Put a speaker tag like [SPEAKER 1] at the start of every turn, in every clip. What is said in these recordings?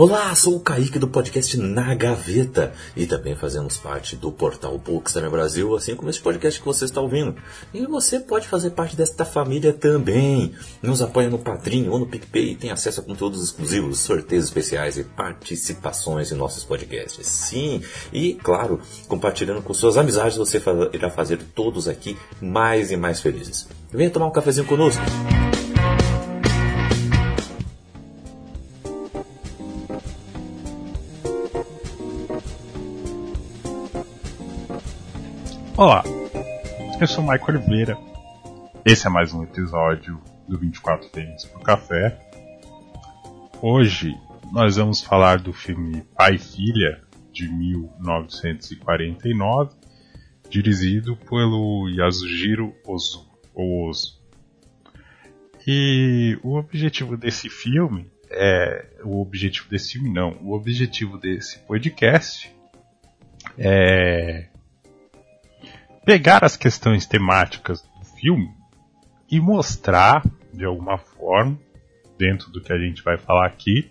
[SPEAKER 1] Olá, sou o Kaique do podcast Na Gaveta e também fazemos parte do portal Bookstime Brasil, assim como esse podcast que você está ouvindo. E você pode fazer parte desta família também. Nos apoia no Padrinho ou no PicPay e tem acesso a conteúdos exclusivos, sorteios especiais e participações em nossos podcasts. Sim, e claro, compartilhando com suas amizades, você irá fazer todos aqui mais e mais felizes. Venha tomar um cafezinho conosco.
[SPEAKER 2] Olá, eu sou Michael Oliveira. Esse é mais um episódio do 24 Tênis pro Café. Hoje nós vamos falar do filme Pai e Filha de 1949, dirigido pelo Yasujiro Ozu, Ozu. E o objetivo desse filme é o objetivo desse filme não, o objetivo desse podcast é pegar as questões temáticas do filme e mostrar, de alguma forma, dentro do que a gente vai falar aqui,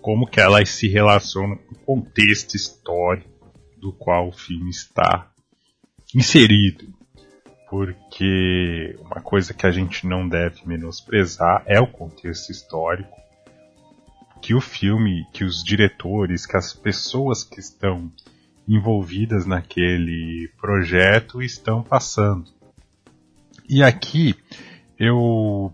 [SPEAKER 2] como que elas se relacionam com o contexto histórico do qual o filme está inserido. Porque uma coisa que a gente não deve menosprezar é o contexto histórico que o filme, que os diretores, que as pessoas que estão envolvidas naquele projeto estão passando. E aqui eu,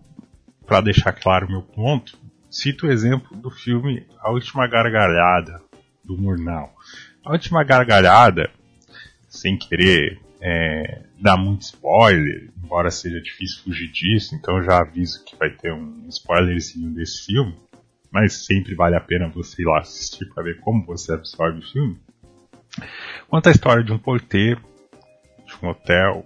[SPEAKER 2] para deixar claro o meu ponto, cito o exemplo do filme A Última Gargalhada do Murnau. A Última Gargalhada, sem querer é, dar muito spoiler, embora seja difícil fugir disso, então já aviso que vai ter um spoilerzinho desse filme, mas sempre vale a pena você ir lá assistir para ver como você absorve o filme. Conta a história de um porteiro de um hotel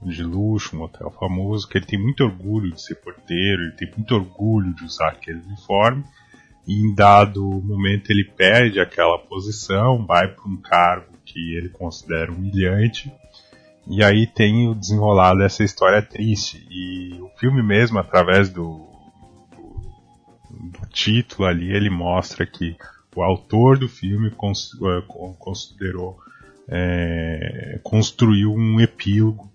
[SPEAKER 2] de luxo, um hotel famoso, que ele tem muito orgulho de ser porteiro, ele tem muito orgulho de usar aquele uniforme, e em dado momento ele perde aquela posição, vai para um cargo que ele considera humilhante, e aí tem o desenrolar dessa história triste. E o filme mesmo, através do, do, do título ali, ele mostra que o autor do filme eh, considerou é, construiu um epílogo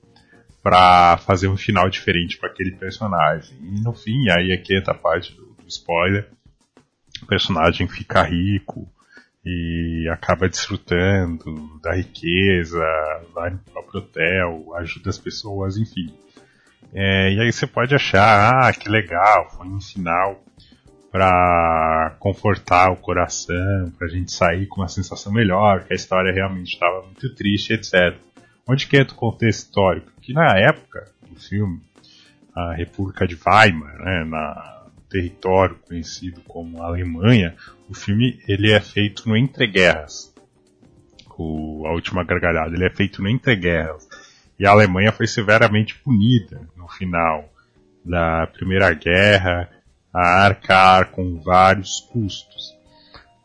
[SPEAKER 2] para fazer um final diferente para aquele personagem. E no fim, aí aqui entra a parte do, do spoiler, o personagem fica rico e acaba desfrutando da riqueza, vai no próprio hotel, ajuda as pessoas, enfim. É, e aí você pode achar, ah, que legal, foi um final para confortar o coração, para a gente sair com uma sensação melhor, que a história realmente estava muito triste, etc. Onde que entra o contexto histórico? Que na época do filme, a República de Weimar, né, na território conhecido como Alemanha, o filme ele é feito no entreguerras. O, a última gargalhada, ele é feito no entreguerras. E a Alemanha foi severamente punida no final da Primeira Guerra a arcar com vários custos.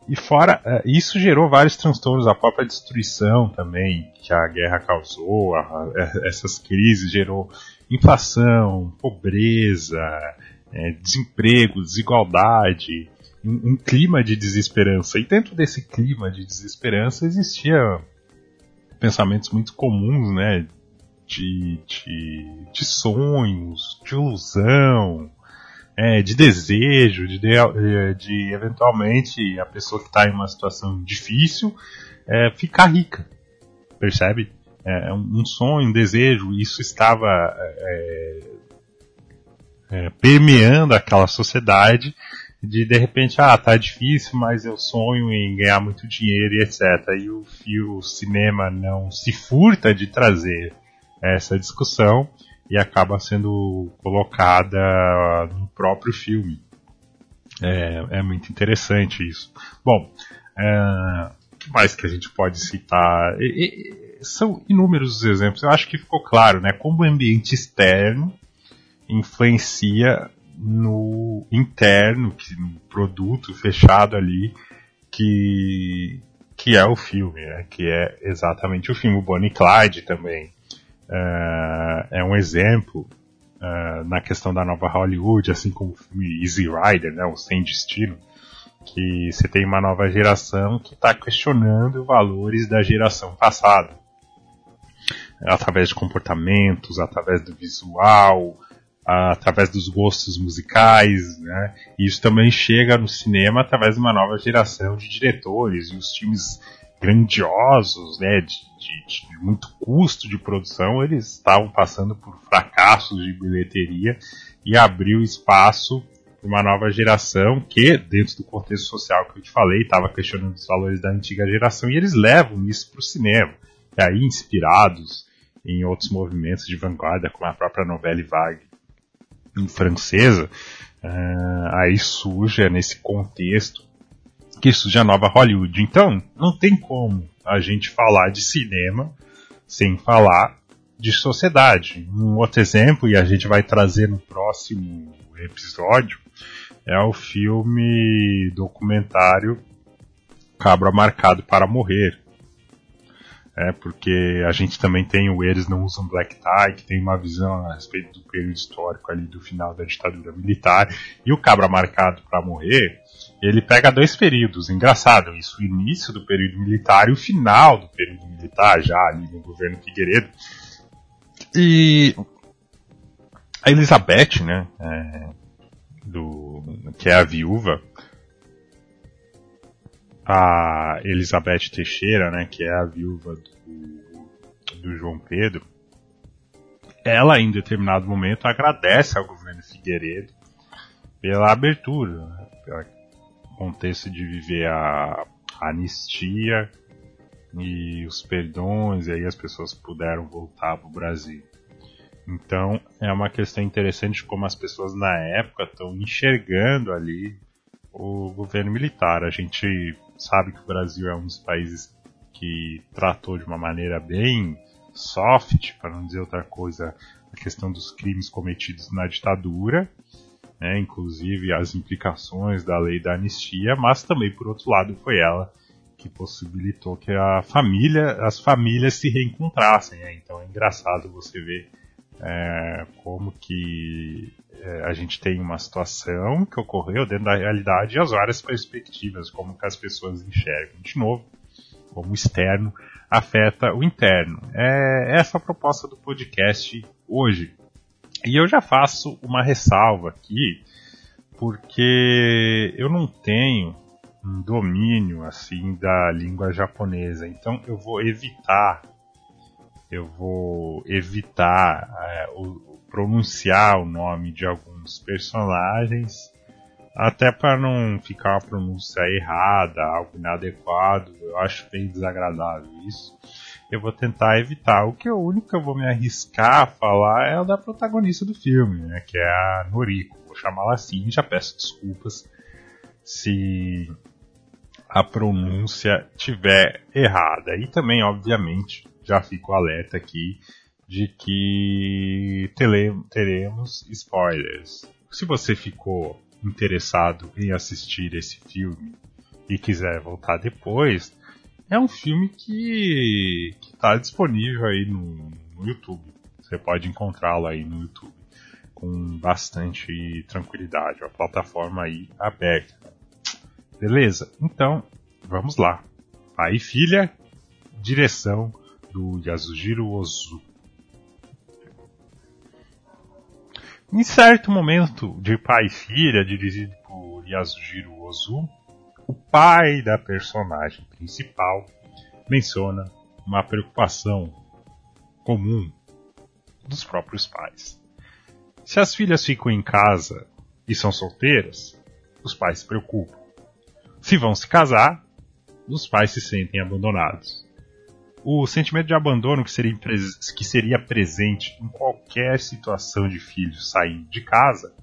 [SPEAKER 2] E fora, é, isso gerou vários transtornos, a própria destruição também que a guerra causou, a, a, essas crises gerou inflação, pobreza, é, desemprego, desigualdade, um, um, clima de desesperança. E dentro desse clima de desesperança existia pensamentos muito comuns, né, de, de, de sonhos, de ilusão, é, de desejo, de, de, de, eventualmente a pessoa que está em uma situação difícil é, ficar rica, percebe? É, é um, sonho, um desejo, isso estava é, é, permeando aquela sociedade de de repente, ah, tá difícil, mas eu sonho em ganhar muito dinheiro e etc. E o, o cinema não se furta de trazer essa discussão e acaba sendo colocada no próprio filme. É, é muito interessante isso. Bom, é, o que mais que a gente pode citar? E, e, são inúmeros os exemplos. Eu acho que ficou claro, né? Como o ambiente externo influencia no interno, que, no produto fechado ali, que, que é o filme, né? Que é exatamente o filme. O Bonnie Clyde também uh, é um exemplo uh, na questão da nova Hollywood, assim como o filme Easy Rider, né, o Sem Destino, que você tem uma nova geração que está questionando valores da geração passada. Através de comportamentos, através do visual, através dos gostos musicais, né? E isso também chega no cinema através de uma nova geração de diretores e os times grandiosos, né, de, de, de, muito custo de produção, eles estavam passando por fracassos de bilheteria e abriu espaço para uma nova geração que, dentro do contexto social que eu te falei, estava questionando os valores da antiga geração e eles levam isso para o cinema. E aí, inspirados em outros movimentos de vanguarda, como a própria novela Vague francesa, uh, aí surge nesse contexto que surge a nova Hollywood. Então, não tem como a gente falar de cinema sem falar de sociedade. Um outro exemplo, e a gente vai trazer no próximo episódio, é o filme documentário Cabra Marcado para Morrer. É, porque a gente também tem o Eles Não Usam Black Tie, que tem uma visão a respeito do período histórico ali do final da ditadura militar, e o Cabra Marcado para Morrer, ele pega dois períodos. Engraçado isso, o início do período militar e o final do período militar, já ali no governo Figueiredo. E a Elizabeth, né, é, do, que é a viúva, a Elizabeth Teixeira, né, que é a viúva do, do João Pedro, ela em determinado momento agradece ao governo Figueiredo pela abertura, né, contexto de viver a, a anistia e os perdões, e aí as pessoas puderam voltar para o Brasil. Então é uma questão interessante como as pessoas na época estão enxergando ali o governo militar. A gente sabe que o Brasil é um dos países que tratou de uma maneira bem soft, para não dizer outra coisa, a questão dos crimes cometidos na ditadura né, inclusive as implicações da lei da anistia, mas também, por outro lado, foi ela que possibilitou que a família, as famílias se reencontrassem. Né? Então é engraçado você ver é, como que é, a gente tem uma situação que ocorreu dentro da realidade e as várias perspectivas, como que as pessoas enxergam. De novo, como o externo afeta o interno. É essa a proposta do podcast hoje. E eu já faço uma ressalva aqui, porque eu não tenho um domínio assim da língua japonesa, então eu vou evitar, eu vou evitar é, o, pronunciar o nome de alguns personagens, até para não ficar uma pronúncia errada, algo inadequado. Eu acho bem desagradável isso eu vou tentar evitar. O que é o único que eu vou me arriscar a falar é o da protagonista do filme, né, que é a Noriko. Vou chamá-la assim, já peço desculpas se a pronúncia tiver errada. E também, obviamente, já fico alerta aqui de que teremos spoilers. Se você ficou interessado em assistir esse filme e quiser voltar depois, é um filme que está disponível aí no, no YouTube. Você pode encontrá-lo aí no YouTube com bastante tranquilidade. A plataforma aí aberta. Beleza? Então, vamos lá. Pai e filha, direção do Yasujiro Ozu. Em certo momento de pai e filha, dirigido por Yasujiro Ozu, o pai da personagem principal menciona uma preocupação comum dos próprios pais. Se as filhas ficam em casa e são solteiras, os pais se preocupam. Se vão se casar, os pais se sentem abandonados. O sentimento de abandono que seria, que seria presente em qualquer situação de filhos saindo de casa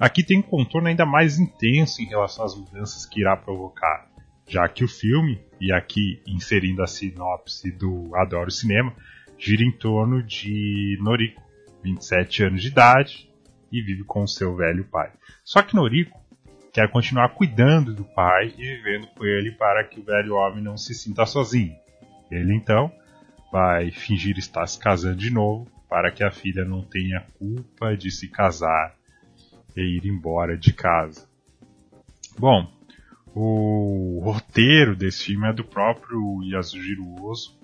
[SPEAKER 2] Aqui tem um contorno ainda mais intenso em relação às mudanças que irá provocar, já que o filme, e aqui inserindo a sinopse do Adoro Cinema, gira em torno de Noriko, 27 anos de idade, e vive com seu velho pai. Só que Noriko quer continuar cuidando do pai e vivendo com ele para que o velho homem não se sinta sozinho. Ele então vai fingir estar se casando de novo para que a filha não tenha culpa de se casar e ir embora de casa. Bom, O roteiro desse filme é do próprio Yasujiro Ozu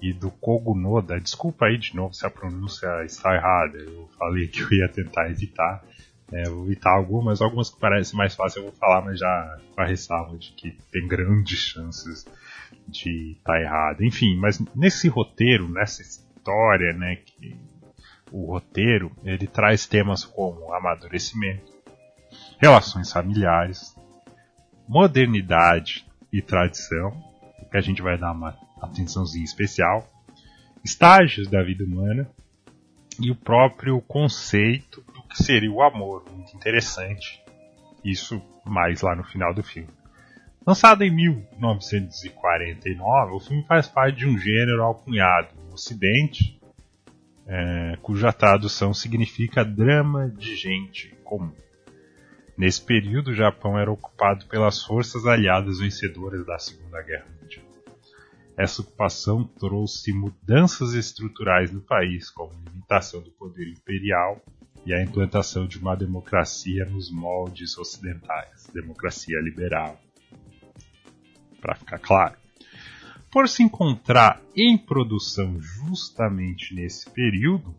[SPEAKER 2] e do Kogo Noda. Desculpa aí de novo se a pronúncia está errada. Eu falei que eu ia tentar evitar. É, vou evitar algumas, algumas que parecem mais fáceis eu vou falar, mas já com a ressalva de que tem grandes chances de estar tá errado. Enfim, mas nesse roteiro, nessa história, né, que o roteiro ele traz temas como amadurecimento, relações familiares, modernidade e tradição, que a gente vai dar uma atençãozinha especial, estágios da vida humana e o próprio conceito do que seria o amor, muito interessante. Isso mais lá no final do filme. Lançado em 1949, o filme faz parte de um gênero alcunhado no Ocidente, é, cuja tradução significa drama de gente comum. Nesse período, o Japão era ocupado pelas forças aliadas vencedoras da Segunda Guerra Mundial. Essa ocupação trouxe mudanças estruturais no país, como limitação do poder imperial e a implantação de uma democracia nos moldes ocidentais, democracia liberal. Para ficar claro. Por se encontrar em produção justamente nesse período,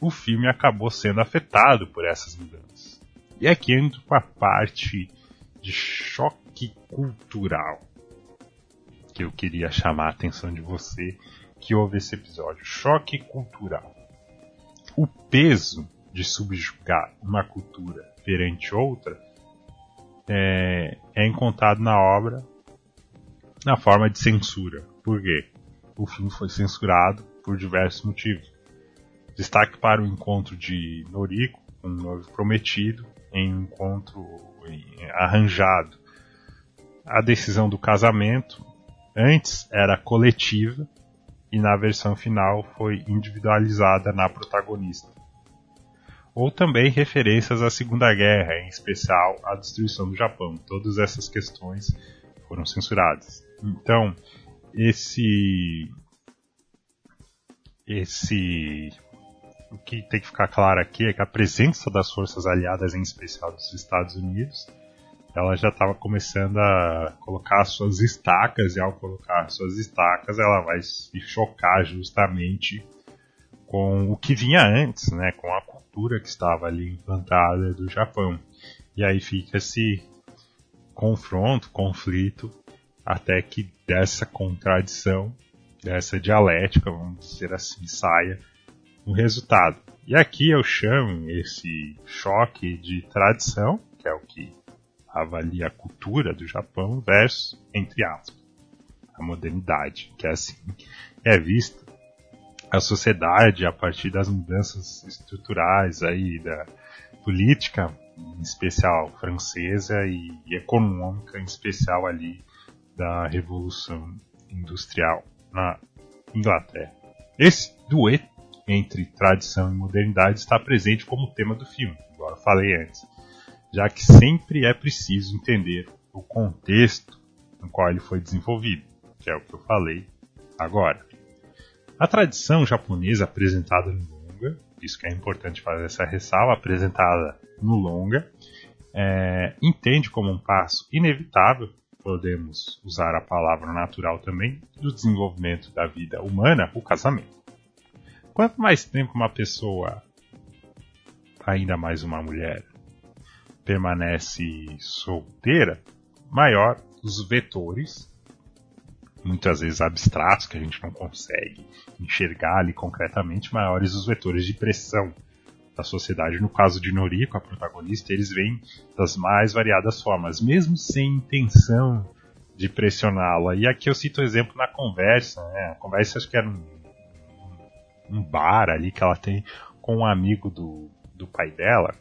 [SPEAKER 2] o filme acabou sendo afetado por essas mudanças. E aqui entra com a parte de choque cultural que eu queria chamar a atenção de você que ouve esse episódio. Choque cultural. O peso de subjugar uma cultura perante outra é, é encontrado na obra na forma de censura. Por quê? O filme foi censurado por diversos motivos. Destaque para o encontro de Noriko com um noivo prometido em um encontro arranjado. A decisão do casamento antes era coletiva e na versão final foi individualizada na protagonista. Ou também referências à Segunda Guerra, em especial à destruição do Japão. Todas essas questões foram censuradas. Então, esse esse o que tem que ficar claro aqui é que a presença das forças aliadas, em especial dos Estados Unidos, ela já estava começando a colocar suas estacas, e ao colocar suas estacas, ela vai se chocar justamente com o que vinha antes, né, com a cultura que estava ali implantada do Japão. E aí fica esse confronto, conflito, até que dessa contradição, dessa dialética, vamos dizer assim, saia um resultado. E aqui eu chamo esse choque de tradição, que é o que avalia a cultura do Japão, versus, entre aspas, a modernidade, que é assim é vista a sociedade a partir das mudanças estruturais aí da política, em especial francesa, e, econômica, em especial ali da Revolução Industrial na Inglaterra. Esse dueto entre tradição e modernidade está presente como tema do filme, eu falei antes, já que sempre é preciso entender o contexto no qual ele foi desenvolvido, que é o que eu falei agora. A tradição japonesa apresentada no longa, isso que é importante fazer essa ressalva, apresentada no longa, é, entende como um passo inevitável, podemos usar a palavra natural também, do desenvolvimento da vida humana, o casamento. Quanto mais tempo uma pessoa, ainda mais uma mulher, permanece solteira, maior os vetores, muitas vezes abstratos, que a gente não consegue enxergar ali concretamente, maiores os vetores de pressão da sociedade. No caso de Noriko, a protagonista, eles vêm das mais variadas formas, mesmo sem intenção de pressioná-la. E aqui eu cito o exemplo na conversa, né? A conversa acho que era um um bar ali que ela tem com um amigo do, do pai dela,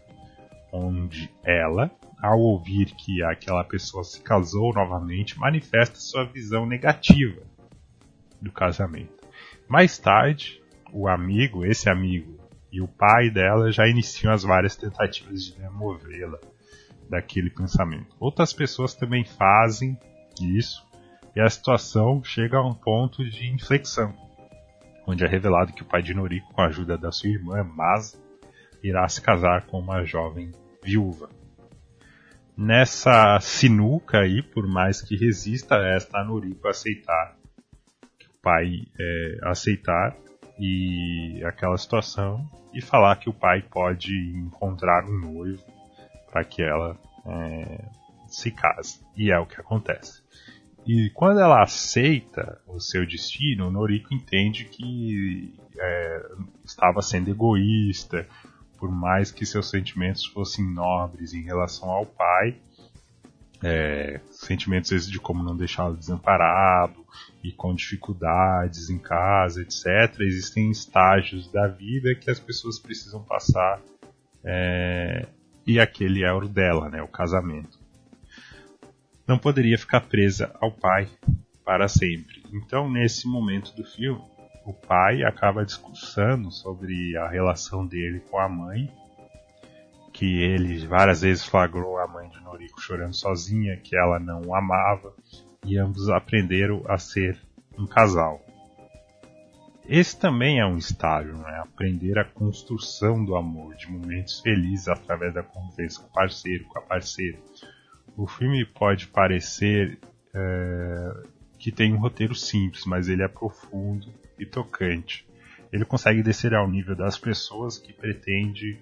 [SPEAKER 2] onde ela, ao ouvir que aquela pessoa se casou novamente, manifesta sua visão negativa do casamento. Mais tarde, o amigo, esse amigo e o pai dela já iniciam as várias tentativas de removê-la daquele pensamento. Outras pessoas também fazem isso e a situação chega a um ponto de inflexão onde é revelado que o pai de Noriko, com a ajuda da sua irmã Masa, irá se casar com uma jovem viúva. nessa sinuca aí, por mais que resista, esta Noriko aceitar o pai é, aceitar e aquela situação e falar que o pai pode encontrar um noivo para que ela é, se case. E é o que acontece. E quando ela aceita o seu destino, o Noriko entende que é, estava sendo egoísta, por mais que seus sentimentos fossem nobres em relação ao pai, é, sentimentos esses de como não deixá-lo desamparado e com dificuldades em casa, etc. Existem estágios da vida que as pessoas precisam passar é, e aquele é o dela, né, o casamento. Não poderia ficar presa ao pai para sempre. Então, nesse momento do filme, o pai acaba discursando sobre a relação dele com a mãe, que ele várias vezes flagrou a mãe de Noriko chorando sozinha, que ela não o amava, e ambos aprenderam a ser um casal. Esse também é um estágio, né? aprender a construção do amor, de momentos felizes através da convivência com o parceiro, com a parceira. O filme pode parecer é, que tem um roteiro simples, mas ele é profundo e tocante. Ele consegue descer ao nível das pessoas que pretende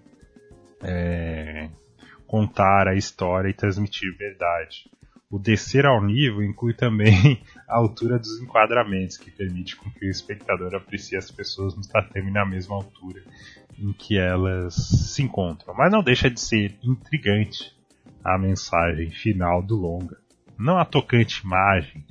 [SPEAKER 2] é, contar a história e transmitir verdade. O descer ao nível inclui também a altura dos enquadramentos, que permite com que o espectador aprecie as pessoas no tatame na mesma altura em que elas se encontram. Mas não deixa de ser intrigante a mensagem final do longa. Não a tocante imagem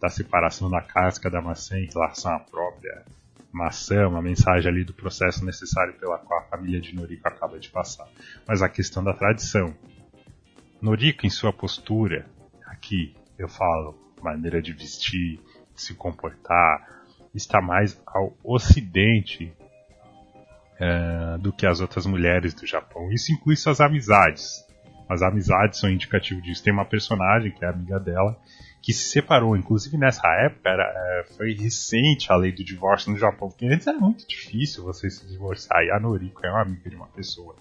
[SPEAKER 2] da separação da casca da maçã em relação à própria maçã, uma mensagem ali do processo necessário pela qual a família de Noriko acaba de passar, mas a questão da tradição. Noriko, em sua postura, aqui eu falo, maneira de vestir, de se comportar, está mais ao ocidente é, do que as outras mulheres do Japão. Isso inclui suas amizades. As amizades são indicativo disso. Tem uma personagem que é amiga dela que se separou. Inclusive nessa época era, é, foi recente a lei do divórcio no Japão, porque antes era muito difícil você se divorciar. E a Noriko é uma amiga de uma pessoa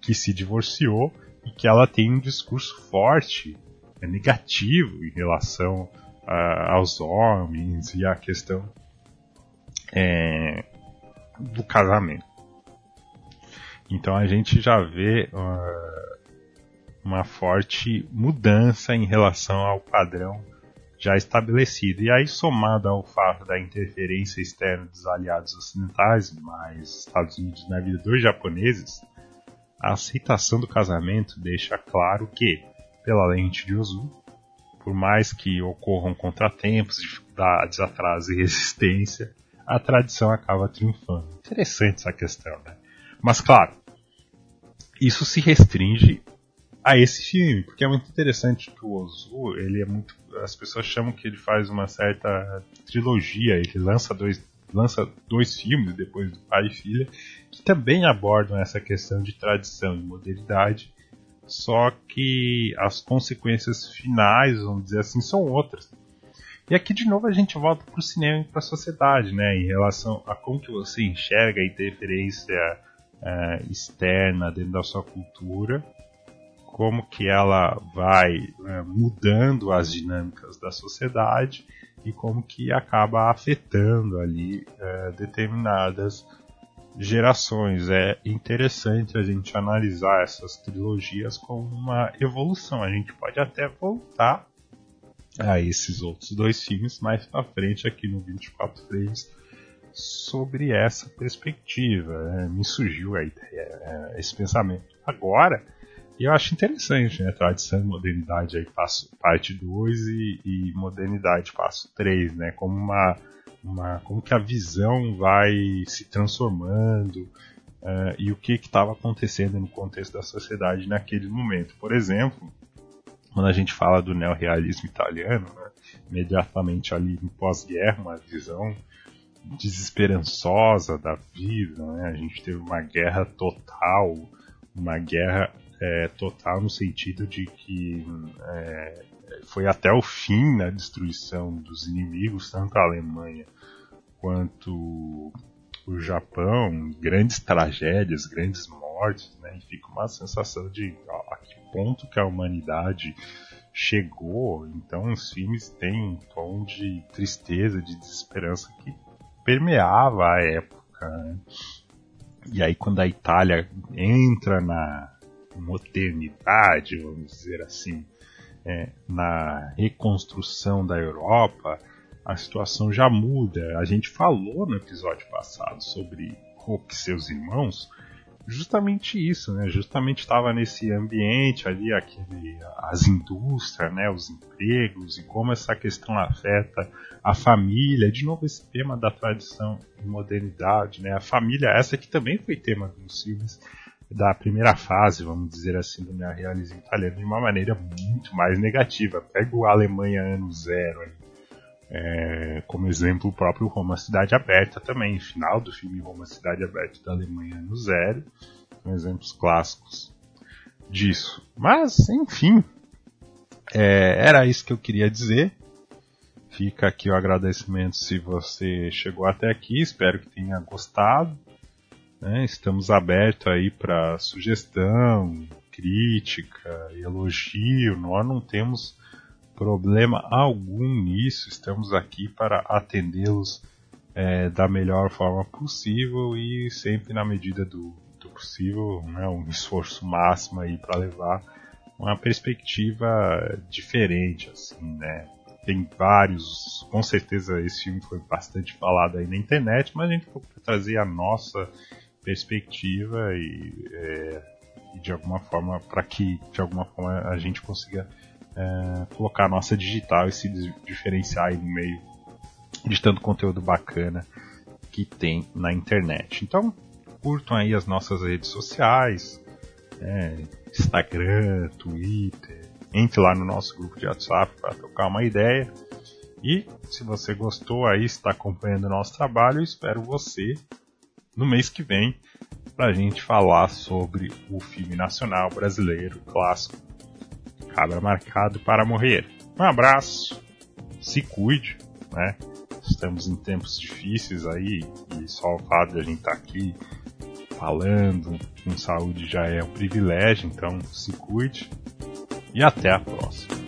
[SPEAKER 2] que se divorciou e que ela tem um discurso forte, é, negativo em relação aos homens e a questão é, do casamento. Então a gente já vê uh, uma forte mudança em relação ao padrão já estabelecido. E aí, somado ao fato da interferência externa dos aliados ocidentais, mais Estados Unidos na vida dos japoneses, a aceitação do casamento deixa claro que, pela lente de Ozu, por mais que ocorram contratempos, dificuldades, atrasos e resistência, a tradição acaba triunfando. Interessante essa questão, né? Mas claro, isso se restringe a esse filme, porque é muito interessante que o Ozu, ele é muito. As pessoas chamam que ele faz uma certa trilogia, ele lança dois, lança dois filmes depois do pai e filha, que também abordam essa questão de tradição e modernidade, só que as consequências finais, vamos dizer assim, são outras. E aqui de novo a gente volta para o cinema e para a sociedade, né, em relação a como que você enxerga a interferência uh, externa dentro da sua cultura como que ela vai é, mudando as dinâmicas da sociedade e como que acaba afetando ali é, determinadas gerações. É interessante a gente analisar essas trilogias como uma evolução. A gente pode até voltar a esses outros dois filmes mais para frente aqui no 24 frames sobre essa perspectiva. Né? Me surgiu a ideia, é, esse pensamento. Agora, e eu acho interessante, né? Tradição e modernidade aí, passo, parte 2 e, e, modernidade, passo 3, né? Como uma, uma. Como que a visão vai se transformando uh, e o que estava acontecendo no contexto da sociedade naquele momento. Por exemplo, quando a gente fala do neorrealismo italiano, né, imediatamente ali no pós-guerra, uma visão desesperançosa da vida, né? A gente teve uma guerra total, uma guerra é, total no sentido de que é, foi até o fim na destruição dos inimigos, tanto a Alemanha quanto o Japão, grandes tragédias, grandes mortes, né? E fica uma sensação de ó, a que ponto que a humanidade chegou. Então os filmes têm um tom de tristeza, de desesperança que permeava a época. Né? E aí quando a Itália entra na modernidade, vamos dizer assim, é, na reconstrução da Europa, a situação já muda. A gente falou no episódio passado sobre Hulk e seus irmãos, justamente isso, né? Justamente estava nesse ambiente ali, aquele, as indústrias, né? Os empregos e como essa questão afeta a família. De novo esse tema da tradição e modernidade, né? A família, essa que também foi tema dos filmes da primeira fase, vamos dizer assim, do neorrealismo italiano de uma maneira muito mais negativa. Pega o Alemanha ano zero aí. É, como exemplo o próprio Roma Cidade Aberta também, final do filme Roma Cidade Aberta da Alemanha ano zero, são exemplos clássicos disso. Mas, enfim, é, era isso que eu queria dizer. Fica aqui o agradecimento se você chegou até aqui, espero que tenha gostado. Né? Estamos abertos aí para sugestão, crítica, elogio. Nós não temos problema algum nisso. Estamos aqui para atendê-los é, da melhor forma possível e sempre na medida do, do possível, né? um esforço máximo aí para levar uma perspectiva diferente, assim, né? Tem vários, com certeza esse filme foi bastante falado aí na internet, mas a gente trazer a nossa perspectiva e, é, de alguma forma para que de alguma forma a gente consiga é, colocar a nossa digital e se diferenciar aí no meio de tanto conteúdo bacana que tem na internet. Então curtam aí as nossas redes sociais, é, Instagram, Twitter, entre lá no nosso grupo de WhatsApp para trocar uma ideia. E se você gostou aí, está acompanhando o nosso trabalho, espero você no mês que vem para a gente falar sobre o filme nacional brasileiro clássico Cabra Marcado para Morrer. Um abraço, se cuide, né? Estamos em tempos difíceis aí e só o fato de a gente estar tá aqui falando com saúde já é um privilégio, então se cuide e até a próxima.